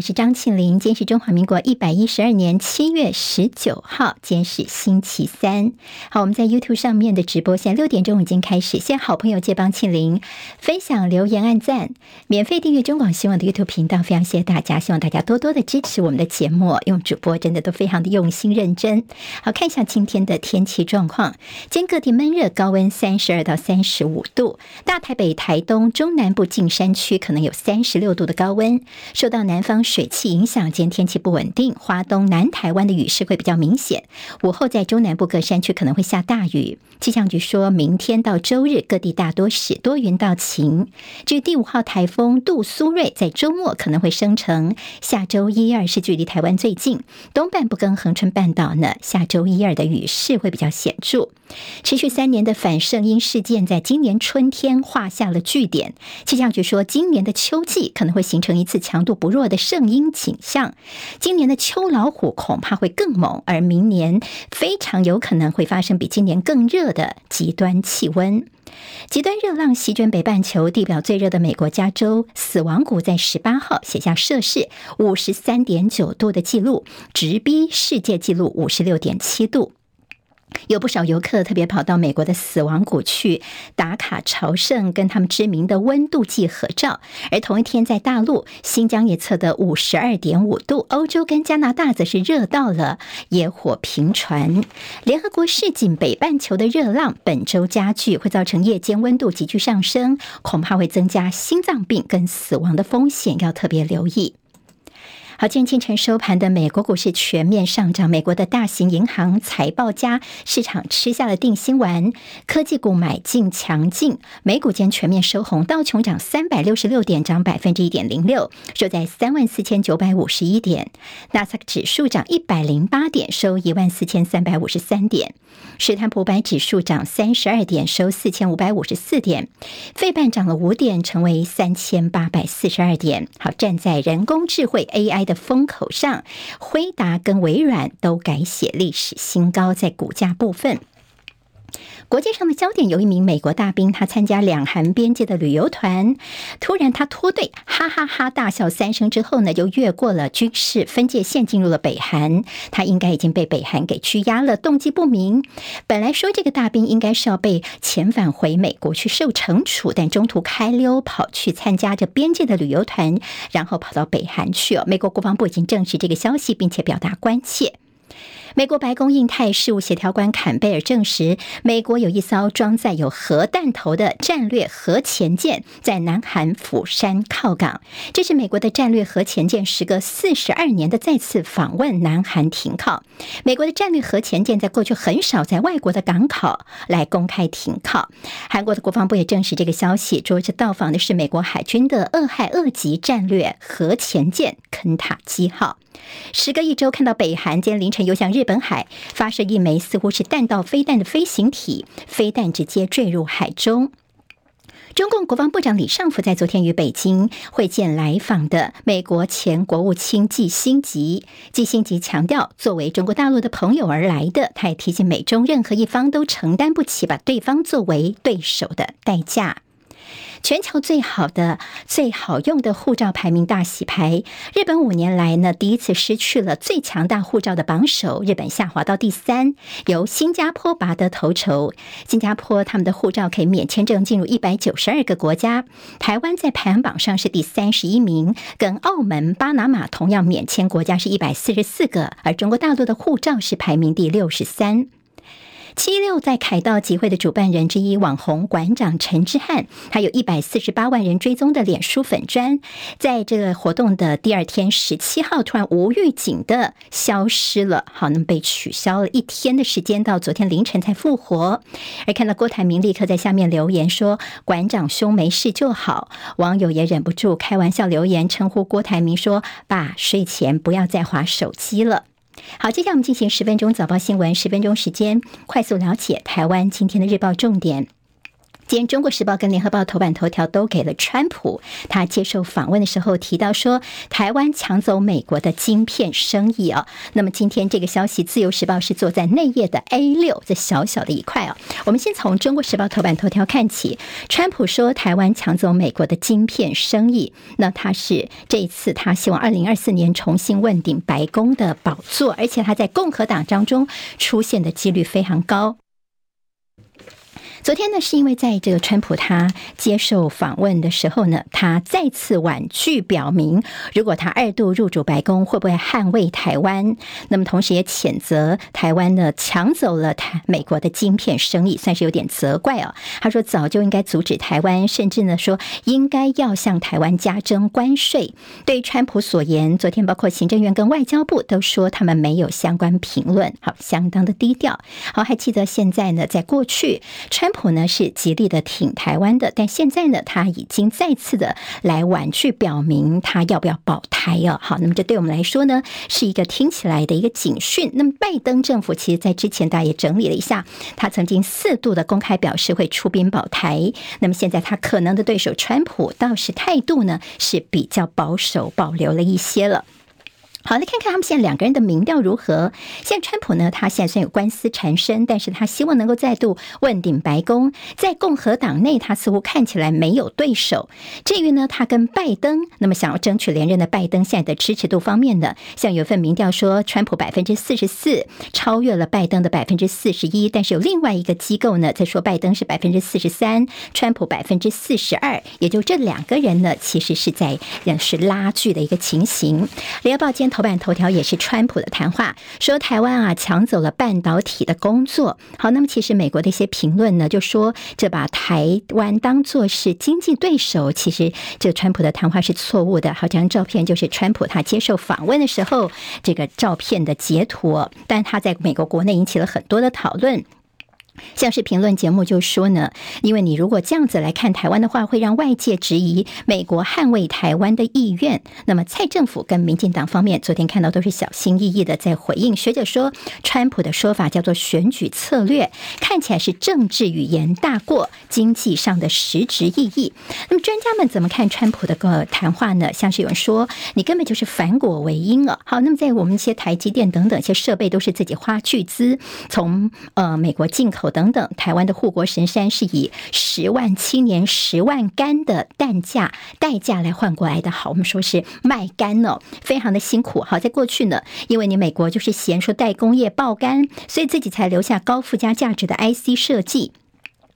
我是张庆玲。今天是中华民国一百一十二年七月十九号，今天是星期三。好，我们在 YouTube 上面的直播，现在六点钟已经开始。现在好朋友借帮庆玲分享、留言、按赞，免费订阅中广新闻的 YouTube 频道。非常谢谢大家，希望大家多多的支持我们的节目，因为主播真的都非常的用心认真。好，看一下今天的天气状况。今天各地闷热，高温三十二到三十五度。大台北、台东、中南部近山区可能有三十六度的高温，受到南方水汽影响，今天天气不稳定。华东、南台湾的雨势会比较明显。午后在中南部各山区可能会下大雨。气象局说明天到周日各地大多是多云到晴。至第五号台风杜苏芮，在周末可能会生成。下周一二是距离台湾最近，东半部跟恒春半岛呢，下周一二的雨势会比较显著。持续三年的反圣婴事件，在今年春天画下了句点。气象局说，今年的秋季可能会形成一次强度不弱的圣婴倾向。今年的秋老虎恐怕会更猛，而明年非常有可能会发生比今年更热的极端气温。极端热浪席卷北半球，地表最热的美国加州，死亡谷在十八号写下摄氏五十三点九度的记录，直逼世界纪录五十六点七度。有不少游客特别跑到美国的死亡谷去打卡朝圣，跟他们知名的温度计合照。而同一天，在大陆新疆也测得五十二点五度，欧洲跟加拿大则是热到了野火频传。联合国示警，北半球的热浪本周加剧，会造成夜间温度急剧上升，恐怕会增加心脏病跟死亡的风险，要特别留意。好，今天清晨收盘的美国股市全面上涨，美国的大型银行财报佳，市场吃下了定心丸，科技股买进强劲，美股间全面收红，道琼涨三百六十六点，涨百分之一点零六，收在三万四千九百五十一点，纳斯达克指数涨一百零八点，收一万四千三百五十三点，史坦普百指数涨三十二点，收四千五百五十四点，费半涨了五点，成为三千八百四十二点。好，站在人工智慧 AI 的风口上，辉达跟微软都改写历史新高，在股价部分。国际上的焦点有一名美国大兵，他参加两韩边界的旅游团，突然他脱队，哈哈哈大笑三声之后呢，就越过了军事分界线，进入了北韩。他应该已经被北韩给拘押了，动机不明。本来说这个大兵应该是要被遣返回美国去受惩处，但中途开溜跑去参加这边界的旅游团，然后跑到北韩去哦。美国国防部已经证实这个消息，并且表达关切。美国白宫印太事务协调官坎贝尔证实，美国有一艘装载有核弹头的战略核潜舰在南韩釜山靠港。这是美国的战略核潜舰时隔四十二年的再次访问南韩停靠。美国的战略核潜舰在过去很少在外国的港口来公开停靠。韩国的国防部也证实这个消息，说这到访的是美国海军的俄亥俄级战略核潜舰肯塔基号。时隔一周，看到北韩今天凌晨又向日本海发射一枚似乎是弹道飞弹的飞行体，飞弹直接坠入海中。中共国防部长李尚福在昨天与北京会见来访的美国前国务卿季辛吉，季辛吉强调，作为中国大陆的朋友而来的，他也提醒美中任何一方都承担不起把对方作为对手的代价。全球最好的、最好用的护照排名大洗牌，日本五年来呢，第一次失去了最强大护照的榜首，日本下滑到第三，由新加坡拔得头筹。新加坡他们的护照可以免签证进入一百九十二个国家，台湾在排行榜上是第三十一名，跟澳门、巴拿马同样免签国家是一百四十四个，而中国大陆的护照是排名第六十三。七六在凯道集会的主办人之一，网红馆长陈之汉，他有一百四十八万人追踪的脸书粉砖，在这个活动的第二天，十七号突然无预警的消失了，好，那么被取消了一天的时间，到昨天凌晨才复活。而看到郭台铭立刻在下面留言说：“馆长兄没事就好。”网友也忍不住开玩笑留言称呼郭台铭说：“爸，睡前不要再划手机了。”好，接下来我们进行十分钟早报新闻，十分钟时间快速了解台湾今天的日报重点。今天《中国时报》跟《联合报》头版头条都给了川普，他接受访问的时候提到说，台湾抢走美国的晶片生意啊。那么今天这个消息，《自由时报》是坐在内页的 A 六这小小的一块啊。我们先从《中国时报》头版头条看起，川普说台湾抢走美国的晶片生意，那他是这一次他希望二零二四年重新问鼎白宫的宝座，而且他在共和党当中出现的几率非常高。昨天呢，是因为在这个川普他接受访问的时候呢，他再次婉拒表明，如果他二度入主白宫，会不会捍卫台湾？那么同时也谴责台湾呢抢走了台美国的晶片生意，算是有点责怪哦。他说早就应该阻止台湾，甚至呢说应该要向台湾加征关税。对于川普所言，昨天包括行政院跟外交部都说他们没有相关评论，好，相当的低调。好，还记得现在呢，在过去川。川普呢是极力的挺台湾的，但现在呢，他已经再次的来婉拒表明他要不要保台哦。好，那么这对我们来说呢，是一个听起来的一个警讯。那么拜登政府其实在之前大家也整理了一下，他曾经四度的公开表示会出兵保台。那么现在他可能的对手川普倒是态度呢是比较保守，保留了一些了。好，来看看他们现在两个人的民调如何。现在川普呢，他现在虽然有官司缠身，但是他希望能够再度问鼎白宫。在共和党内，他似乎看起来没有对手。至于呢，他跟拜登，那么想要争取连任的拜登，现在的支持度方面呢，像有份民调说，川普百分之四十四，超越了拜登的百分之四十一。但是有另外一个机构呢，在说拜登是百分之四十三，川普百分之四十二，也就这两个人呢，其实是在也是拉锯的一个情形。联合报今头版头条也是川普的谈话，说台湾啊抢走了半导体的工作。好，那么其实美国的一些评论呢，就说这把台湾当作是经济对手，其实这川普的谈话是错误的。好，这张照片就是川普他接受访问的时候这个照片的截图，但他在美国国内引起了很多的讨论。像是评论节目就说呢，因为你如果这样子来看台湾的话，会让外界质疑美国捍卫台湾的意愿。那么蔡政府跟民进党方面昨天看到都是小心翼翼的在回应。学者说，川普的说法叫做选举策略，看起来是政治语言大过经济上的实质意义。那么专家们怎么看川普的个谈话呢？像是有人说，你根本就是反果为因了。好，那么在我们一些台积电等等一些设备都是自己花巨资从呃美国进口。等等，台湾的护国神山是以十万青年十万肝的弹价代价来换过来的。好，我们说是卖竿哦，非常的辛苦。好，在过去呢，因为你美国就是嫌说代工业爆肝，所以自己才留下高附加价值的 IC 设计。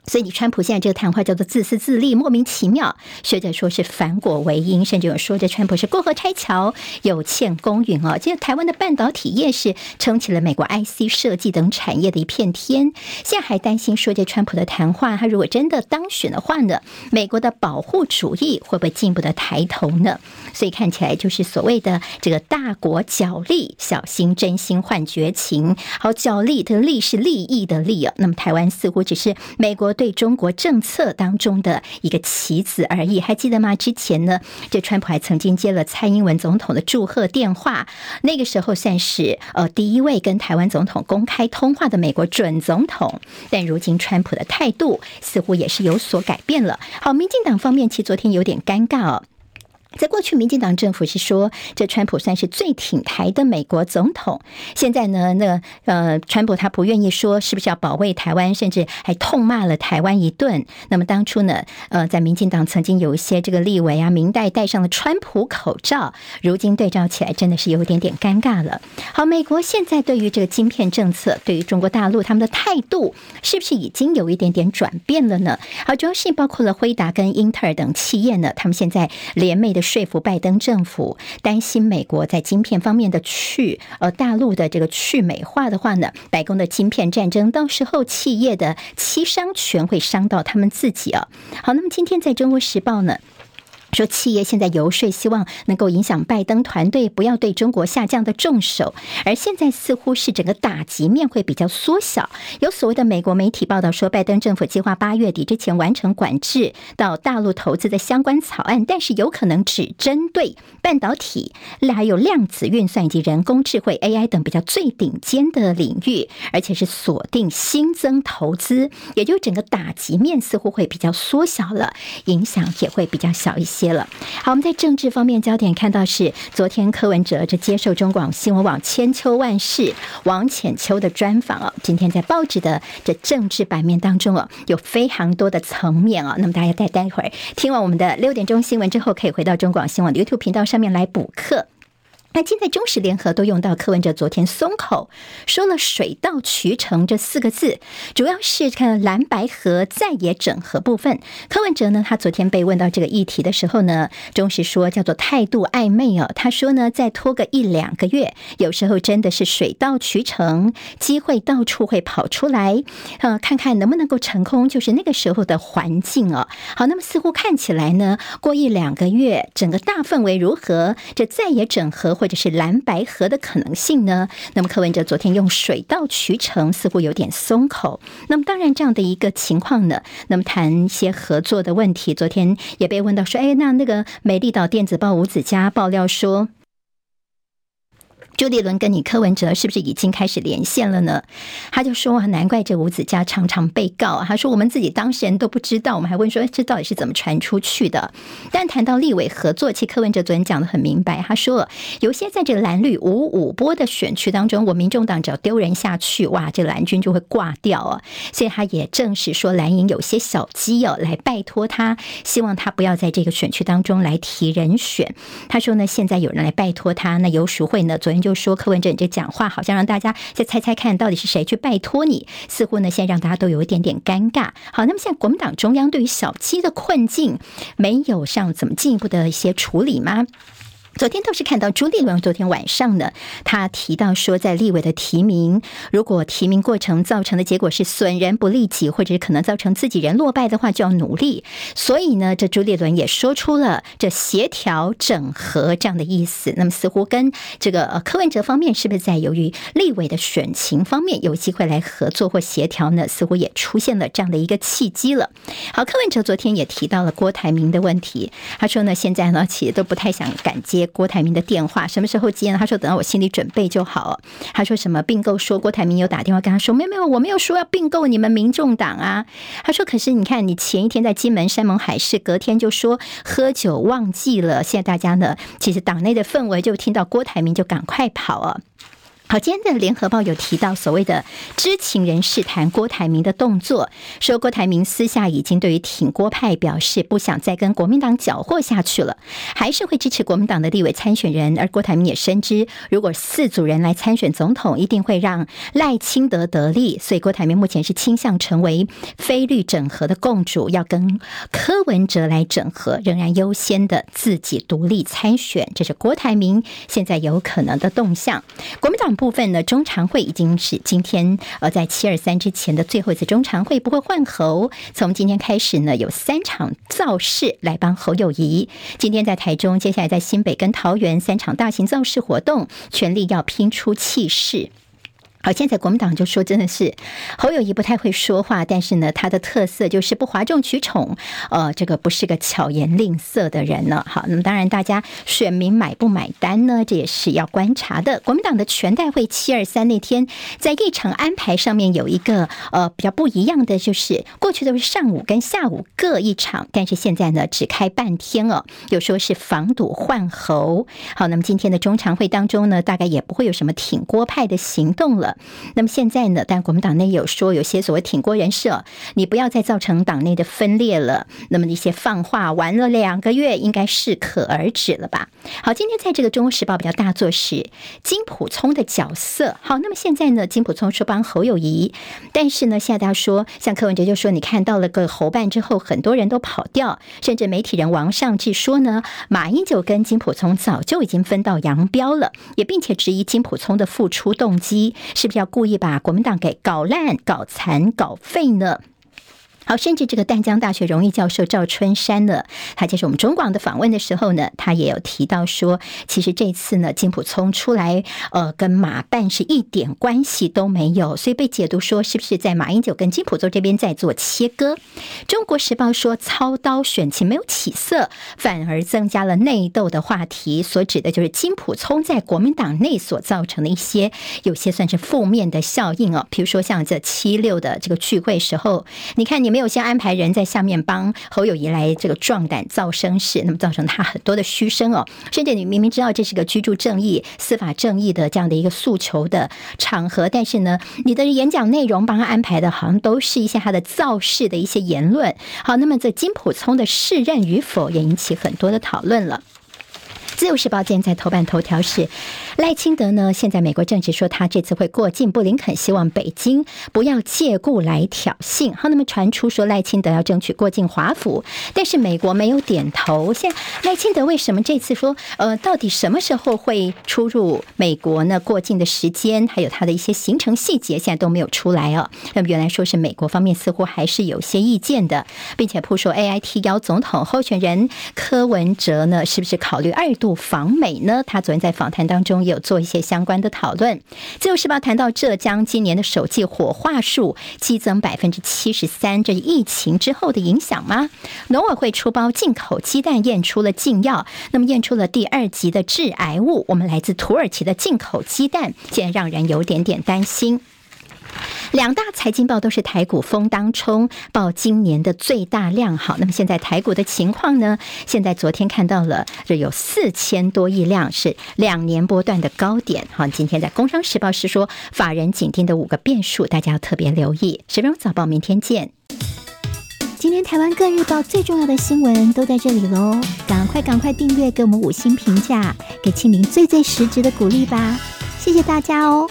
所以，你川普现在这个谈话叫做自私自利，莫名其妙。学者说是反果为因，甚至有说这川普是过河拆桥，有欠公允哦。这台湾的半导体业是撑起了美国 IC 设计等产业的一片天。现在还担心说这川普的谈话，他如果真的当选的话呢，美国的保护主义会不会进一步的抬头呢？所以看起来就是所谓的这个大国角力，小心真心换绝情。好，角力的力是利益的利啊。那么台湾似乎只是美国。对中国政策当中的一个棋子而已，还记得吗？之前呢，这川普还曾经接了蔡英文总统的祝贺电话，那个时候算是呃第一位跟台湾总统公开通话的美国准总统。但如今川普的态度似乎也是有所改变了。好，民进党方面其实昨天有点尴尬哦。在过去，民进党政府是说，这川普算是最挺台的美国总统。现在呢，那呃，川普他不愿意说是不是要保卫台湾，甚至还痛骂了台湾一顿。那么当初呢，呃，在民进党曾经有一些这个立委啊、明代戴上了川普口罩，如今对照起来，真的是有一点点尴尬了。好，美国现在对于这个晶片政策，对于中国大陆他们的态度，是不是已经有一点点转变了呢？好，主要是包括了辉达跟英特尔等企业呢，他们现在联袂的。说服拜登政府担心美国在晶片方面的去呃大陆的这个去美化的话呢，白宫的晶片战争到时候企业的七伤拳会伤到他们自己啊。好，那么今天在中国时报呢。说企业现在游说，希望能够影响拜登团队不要对中国下降的重手，而现在似乎是整个打击面会比较缩小。有所谓的美国媒体报道说，拜登政府计划八月底之前完成管制到大陆投资的相关草案，但是有可能只针对半导体、还有量子运算以及人工智慧 AI 等比较最顶尖的领域，而且是锁定新增投资，也就整个打击面似乎会比较缩小了，影响也会比较小一些。接了，好，我们在政治方面焦点看到是昨天柯文哲这接受中广新闻网千秋万世王浅秋的专访哦。今天在报纸的这政治版面当中哦，有非常多的层面哦。那么大家待待会儿听完我们的六点钟新闻之后，可以回到中广新闻的 YouTube 频道上面来补课。那现在中时联合都用到柯文哲昨天松口说了“水到渠成”这四个字，主要是看蓝白合再也整合部分。柯文哲呢，他昨天被问到这个议题的时候呢，中时说叫做态度暧昧哦。他说呢，再拖个一两个月，有时候真的是水到渠成，机会到处会跑出来，呃，看看能不能够成功，就是那个时候的环境哦。好，那么似乎看起来呢，过一两个月，整个大氛围如何？这再也整合。或者是蓝白合的可能性呢？那么柯文哲昨天用水到渠成，似乎有点松口。那么当然这样的一个情况呢，那么谈一些合作的问题，昨天也被问到说，哎，那那个美丽岛电子报吴子嘉爆料说。朱立伦跟你柯文哲是不是已经开始连线了呢？他就说啊，难怪这吴子嘉常常被告。他说我们自己当事人都不知道，我们还问说这到底是怎么传出去的？但谈到立委合作，其实柯文哲昨天讲的很明白，他说有些在这个蓝绿五五波的选区当中，我民众党只要丢人下去，哇，这蓝军就会挂掉啊。所以他也证实说蓝营有些小鸡哦，来拜托他，希望他不要在这个选区当中来提人选。他说呢，现在有人来拜托他，那游淑慧呢，昨天。就说柯文哲你这讲话好像让大家再猜猜看到底是谁去拜托你，似乎呢现在让大家都有一点点尴尬。好，那么现在国民党中央对于小七的困境没有上怎么进一步的一些处理吗？昨天倒是看到朱立伦，昨天晚上呢，他提到说，在立委的提名，如果提名过程造成的结果是损人不利己，或者可能造成自己人落败的话，就要努力。所以呢，这朱立伦也说出了这协调整合这样的意思。那么似乎跟这个呃柯文哲方面是不是在由于立委的选情方面有机会来合作或协调呢？似乎也出现了这样的一个契机了。好，柯文哲昨天也提到了郭台铭的问题，他说呢，现在呢企业都不太想敢接。郭台铭的电话什么时候接呢？他说等到我心里准备就好。他说什么并购？说郭台铭有打电话跟他说，没有没有，我没有说要并购你们民众党啊。他说可是你看，你前一天在金门山盟海誓，隔天就说喝酒忘记了。现在大家呢，其实党内的氛围就听到郭台铭就赶快跑啊。好，今天的联合报有提到所谓的知情人士谈郭台铭的动作，说郭台铭私下已经对于挺郭派表示不想再跟国民党搅和下去了，还是会支持国民党的立委参选人。而郭台铭也深知，如果四组人来参选总统，一定会让赖清德得利，所以郭台铭目前是倾向成为非绿整合的共主，要跟柯文哲来整合，仍然优先的自己独立参选。这是郭台铭现在有可能的动向。国民党。部分呢，中常会已经是今天呃，在七二三之前的最后一次中常会，不会换侯。从今天开始呢，有三场造势来帮侯友谊。今天在台中，接下来在新北跟桃园三场大型造势活动，全力要拼出气势。好，现在国民党就说，真的是侯友谊不太会说话，但是呢，他的特色就是不哗众取宠，呃，这个不是个巧言令色的人呢。好，那么当然，大家选民买不买单呢？这也是要观察的。国民党的全代会七二三那天，在议程安排上面有一个呃比较不一样的，就是过去都是上午跟下午各一场，但是现在呢只开半天哦，有说是防堵换侯。好，那么今天的中常会当中呢，大概也不会有什么挺郭派的行动了。那么现在呢？但国民党内有说，有些所谓挺郭人士，你不要再造成党内的分裂了。那么一些放话，玩了两个月，应该适可而止了吧？好，今天在这个《中国时报》比较大作是金普聪的角色。好，那么现在呢？金普聪说帮侯友谊，但是呢，现在大家说，像柯文哲就说，你看到了个侯办之后，很多人都跑掉，甚至媒体人王尚志说呢，马英九跟金普聪早就已经分道扬镳了，也并且质疑金普聪的复出动机。是不是要故意把国民党给搞烂、搞残、搞废呢？好，甚至这个淡江大学荣誉教授赵春山呢，他接受我们中广的访问的时候呢，他也有提到说，其实这次呢，金普聪出来，呃，跟马办是一点关系都没有，所以被解读说是不是在马英九跟金溥聪这边在做切割？中国时报说，操刀选情没有起色，反而增加了内斗的话题，所指的就是金普聪在国民党内所造成的一些有些算是负面的效应哦，比如说像这七六的这个聚会时候，你看你。没有先安排人在下面帮侯友宜来这个壮胆造声势，那么造成他很多的嘘声哦。甚至你明明知道这是个居住正义、司法正义的这样的一个诉求的场合，但是呢，你的演讲内容帮他安排的好像都是一些他的造势的一些言论。好，那么这金溥聪的适任与否也引起很多的讨论了。自由时报今天在头版头条是赖清德呢，现在美国政治说他这次会过境，布林肯希望北京不要借故来挑衅。好，那么传出说赖清德要争取过境华府，但是美国没有点头。现在赖清德为什么这次说呃，到底什么时候会出入美国呢？过境的时间还有他的一些行程细节，现在都没有出来哦。那么原来说是美国方面似乎还是有些意见的，并且铺说 AIT 邀总统候选人柯文哲呢，是不是考虑二度？访美呢？他昨天在访谈当中有做一些相关的讨论。自由时报谈到浙江今年的首季火化数激增百分之七十三，这是疫情之后的影响吗？农委会出包进口鸡蛋验出了禁药，那么验出了第二级的致癌物。我们来自土耳其的进口鸡蛋，竟然让人有点点担心。两大财经报都是台股封当冲，报今年的最大量。好，那么现在台股的情况呢？现在昨天看到了，这有四千多亿量，是两年波段的高点。好，今天在工商时报是说，法人紧盯的五个变数，大家要特别留意。十分钟早报，明天见。今天台湾各日报最重要的新闻都在这里喽，赶快赶快订阅，给我们五星评价，给庆明最最实质的鼓励吧。谢谢大家哦。